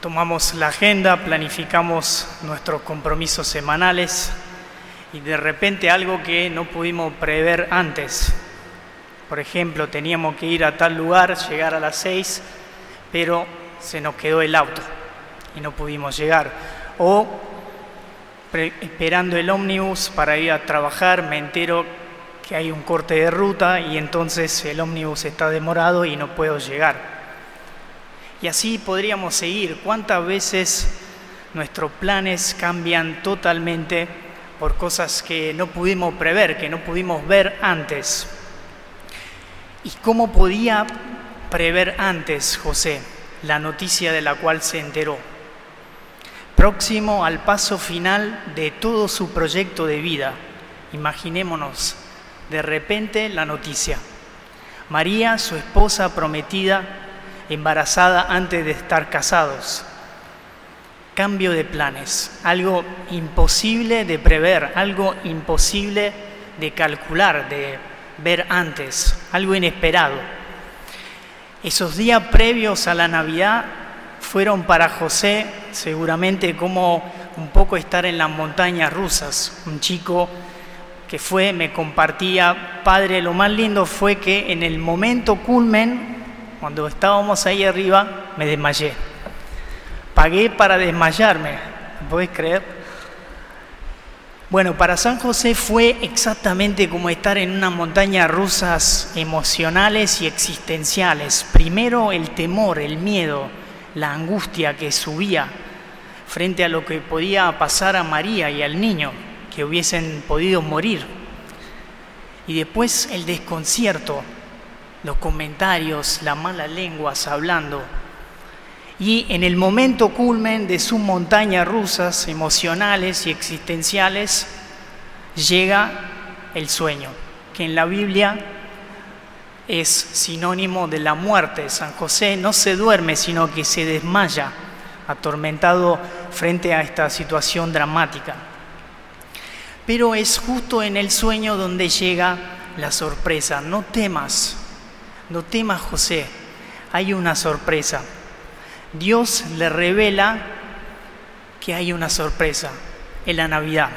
Tomamos la agenda, planificamos nuestros compromisos semanales y de repente algo que no pudimos prever antes. Por ejemplo, teníamos que ir a tal lugar, llegar a las seis, pero se nos quedó el auto y no pudimos llegar. O esperando el ómnibus para ir a trabajar, me entero que hay un corte de ruta y entonces el ómnibus está demorado y no puedo llegar. Y así podríamos seguir. ¿Cuántas veces nuestros planes cambian totalmente por cosas que no pudimos prever, que no pudimos ver antes? ¿Y cómo podía prever antes José la noticia de la cual se enteró? Próximo al paso final de todo su proyecto de vida, imaginémonos de repente la noticia. María, su esposa prometida, embarazada antes de estar casados. Cambio de planes, algo imposible de prever, algo imposible de calcular, de ver antes, algo inesperado. Esos días previos a la Navidad fueron para José seguramente como un poco estar en las montañas rusas. Un chico que fue, me compartía, padre, lo más lindo fue que en el momento culmen cuando estábamos ahí arriba, me desmayé. Pagué para desmayarme, ¿podés creer? Bueno, para San José fue exactamente como estar en una montaña rusas emocionales y existenciales. Primero el temor, el miedo, la angustia que subía frente a lo que podía pasar a María y al niño, que hubiesen podido morir. Y después el desconcierto, los comentarios, las malas lenguas hablando. Y en el momento culmen de sus montañas rusas emocionales y existenciales, llega el sueño, que en la Biblia es sinónimo de la muerte. San José no se duerme, sino que se desmaya, atormentado frente a esta situación dramática. Pero es justo en el sueño donde llega la sorpresa. No temas, no temas José, hay una sorpresa. Dios le revela que hay una sorpresa en la Navidad,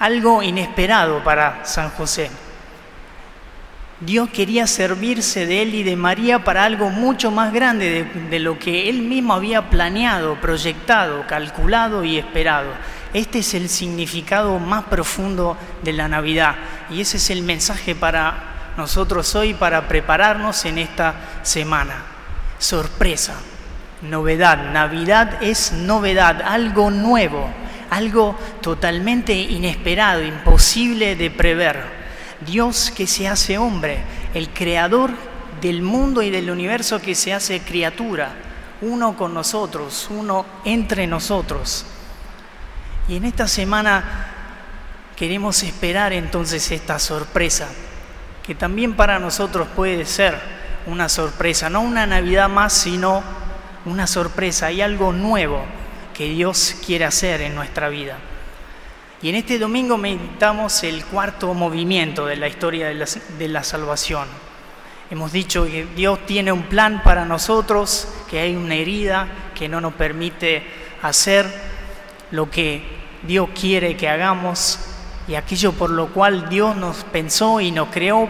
algo inesperado para San José. Dios quería servirse de él y de María para algo mucho más grande de, de, lo que él mismo había planeado, proyectado, calculado y esperado. Este es el significado más profundo de la Navidad y ese es el mensaje para nosotros hoy para prepararnos en esta semana. Sorpresa, novedad. Navidad es novedad, algo nuevo, algo totalmente inesperado, imposible de prever. Dios que se hace hombre, el creador del mundo y del universo que se hace criatura, uno con nosotros, uno entre nosotros. Y en esta semana queremos esperar entonces esta sorpresa que también para nosotros puede ser una sorpresa, no una Navidad más, sino una sorpresa, hay algo nuevo que Dios quiere hacer en nuestra vida. Y en este domingo meditamos el cuarto movimiento de la historia de la, de la, salvación. Hemos dicho que Dios tiene un plan para nosotros, que hay una herida que no nos permite hacer lo que Dios quiere que hagamos, y aquello por lo cual Dios nos pensó y nos creó,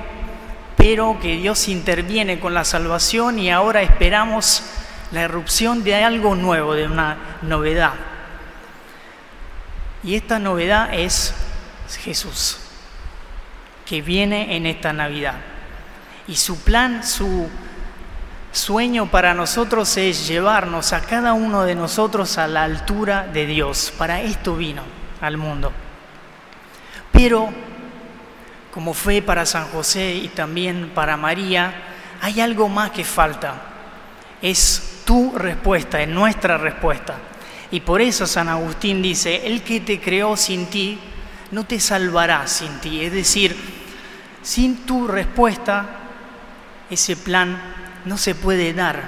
pero que Dios interviene con la salvación y ahora esperamos la erupción de algo nuevo, de una novedad. Y esta novedad es Jesús, que viene en esta Navidad. Y su plan, su sueño para nosotros es llevarnos a cada uno de nosotros a la altura de Dios. Para esto vino al mundo. Pero, como fue para San José y también para María, hay algo más que falta. Es tu respuesta, es nuestra respuesta. Y por eso San Agustín dice, el que te creó sin ti, no te salvará sin ti. Es decir, sin tu respuesta, ese plan no se puede dar.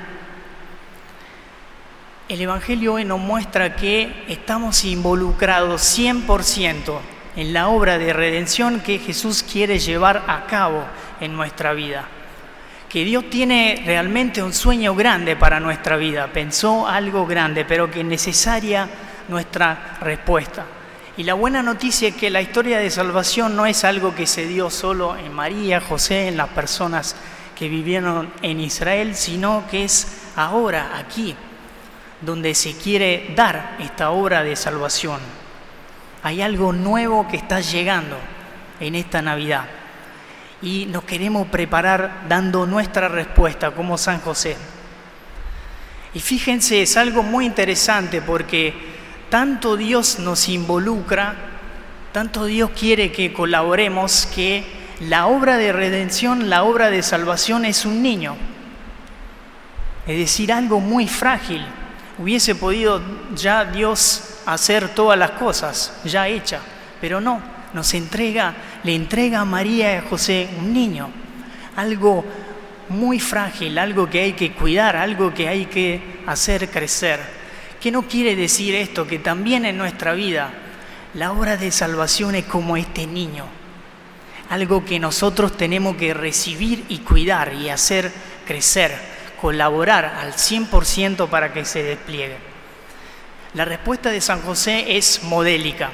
El Evangelio hoy nos muestra que estamos involucrados 100% en la obra de redención que Jesús quiere llevar a cabo en nuestra vida. que Dios tiene realmente un sueño grande para nuestra vida, pensó algo grande, pero que es necesaria nuestra respuesta. Y la buena noticia es que la historia de salvación no es algo que se dio solo en María, José, en las personas que vivieron en Israel, sino que es ahora, aquí, donde se quiere dar esta obra de salvación. Hay algo nuevo que está llegando en esta Navidad y nos queremos preparar dando nuestra respuesta como San José. Y fíjense, es algo muy interesante porque tanto Dios nos involucra, tanto Dios quiere que colaboremos, que la obra de redención, la obra de salvación es un niño. Es decir, algo muy frágil. Hubiese podido ya Dios hacer todas las cosas, ya hecha, pero no, nos entrega, le entrega a María y a José un niño, algo muy frágil, algo que hay que cuidar, algo que hay que hacer crecer. ¿Qué no quiere decir esto? Que también en nuestra vida la obra de salvación es como este niño, algo que nosotros tenemos que recibir y cuidar y hacer crecer, colaborar al 100% para que se despliegue. La respuesta de San José es modélica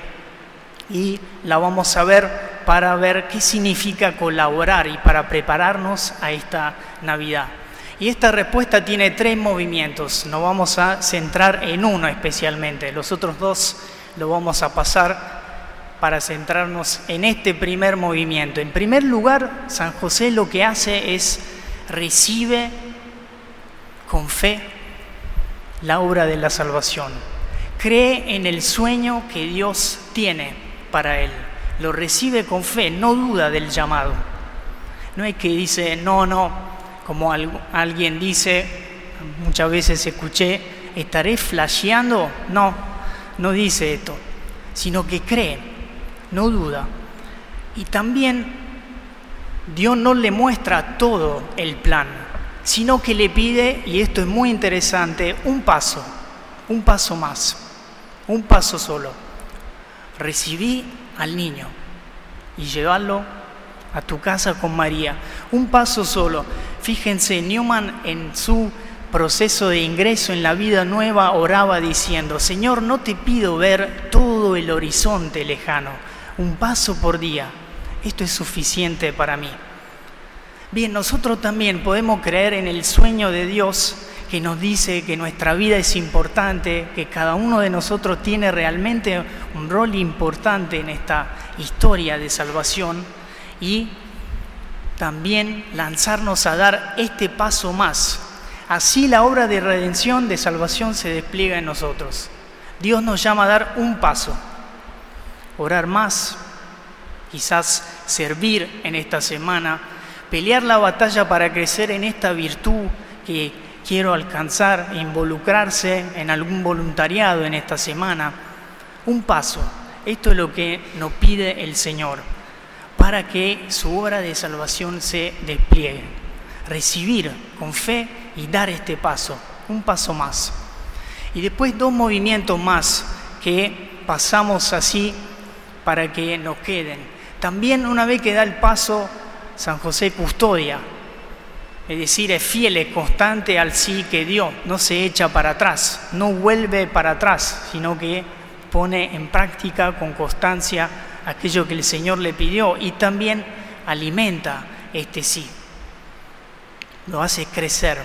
y la vamos a ver para ver qué significa colaborar y para prepararnos a esta Navidad. Y esta respuesta tiene tres movimientos. Nos vamos a centrar en uno especialmente. Los otros dos lo vamos a pasar para centrarnos en este primer movimiento. En primer lugar, San José lo que hace es recibe con fe la obra de la salvación. Cree en el sueño que Dios tiene para él. Lo recibe con fe, no duda del llamado. No es que dice, no, no, como alguien dice, muchas veces escuché, ¿estaré flasheando? No, no dice esto, sino que cree, no duda. Y también Dios no le muestra todo el plan, sino que le pide, y esto es muy interesante, un paso, un paso más, un paso solo. Recibí al niño y llevarlo a tu casa con María. Un paso solo. Fíjense, Newman en su proceso de ingreso en la vida nueva oraba diciendo, Señor, no te pido ver todo el horizonte lejano, un paso por día. Esto es suficiente para mí. Bien, nosotros también podemos creer en el sueño de Dios que nos dice que nuestra vida es importante, que cada uno de nosotros tiene realmente un rol importante en esta historia de salvación y también lanzarnos a dar este paso más. Así la obra de redención, de salvación se despliega en nosotros. Dios nos llama a dar un paso, orar más, quizás servir en esta semana, pelear la batalla para crecer en esta virtud que quiero alcanzar, involucrarse en algún voluntariado en esta semana. Un paso. Esto es lo que nos pide el Señor para que su obra de salvación se despliegue. Recibir con fe y dar este paso, un paso más. Y después dos movimientos más que pasamos así para que nos queden. También una vez que da el paso, San José custodia, es decir, es fiel, es constante al sí que dio, no se echa para atrás, no vuelve para atrás, sino que pone en práctica con constancia aquello que el Señor le pidió y también alimenta este sí. Lo hace crecer.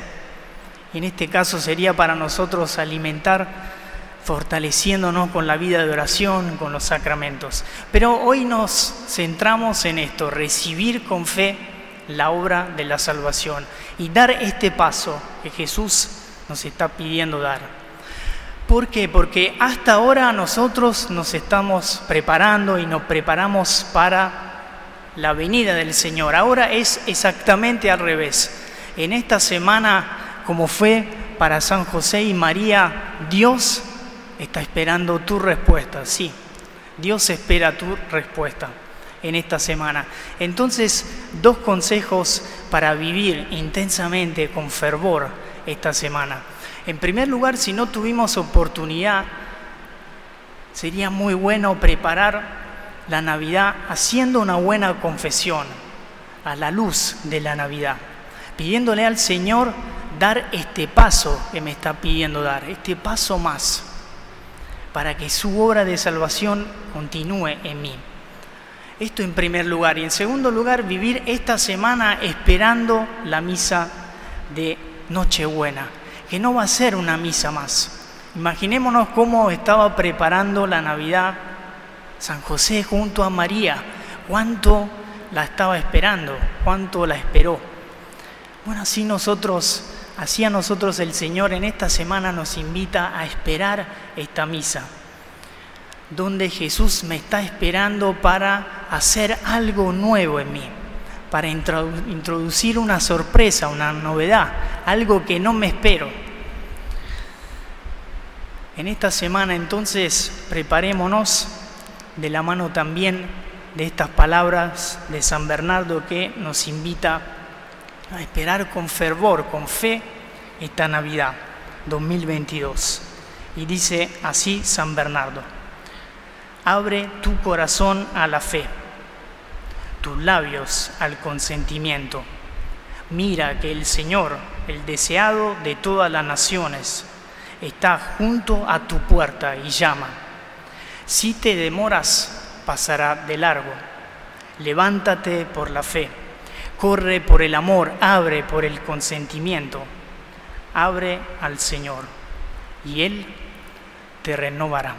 En este caso sería para nosotros alimentar fortaleciéndonos con la vida de oración, con los sacramentos. Pero hoy nos centramos en esto, recibir con fe la obra de la salvación y dar este paso que Jesús nos está pidiendo dar. ¿Por qué? Porque hasta ahora nosotros nos estamos preparando y nos preparamos para la venida del Señor. Ahora es exactamente al revés. En esta semana, como fue para San José y María, Dios está esperando tu respuesta. Sí, Dios espera tu respuesta en esta semana. Entonces, dos consejos para vivir intensamente, con fervor, esta semana. En primer lugar, si no tuvimos oportunidad, sería muy bueno preparar la Navidad haciendo una buena confesión a la luz de la Navidad. pidiéndole al Señor dar este paso que me está pidiendo dar, este paso más, para que su obra de salvación continúe en mí. Esto en primer lugar. Y en segundo lugar, vivir esta semana esperando la misa de Nochebuena, que no va a ser una misa más. Imaginémonos cómo estaba preparando la Navidad San José junto a María, cuánto la estaba esperando, cuánto la esperó. Bueno, así nosotros, así a nosotros el Señor en esta semana nos invita a esperar esta misa, donde Jesús me está esperando para hacer algo nuevo en mí, para introducir una sorpresa, una novedad, algo que no me espero. En esta semana entonces preparémonos de la mano también de estas palabras de San Bernardo que nos invita a esperar con fervor, con fe, esta Navidad 2022. Y dice así San Bernardo, abre tu corazón a la fe, tus labios al consentimiento. Mira que el Señor, el deseado de todas las naciones, está junto a tu puerta y llama si te demoras, pasará de largo. Levántate por la fe, corre por el amor, abre por el consentimiento, abre al Señor y Él te renovará.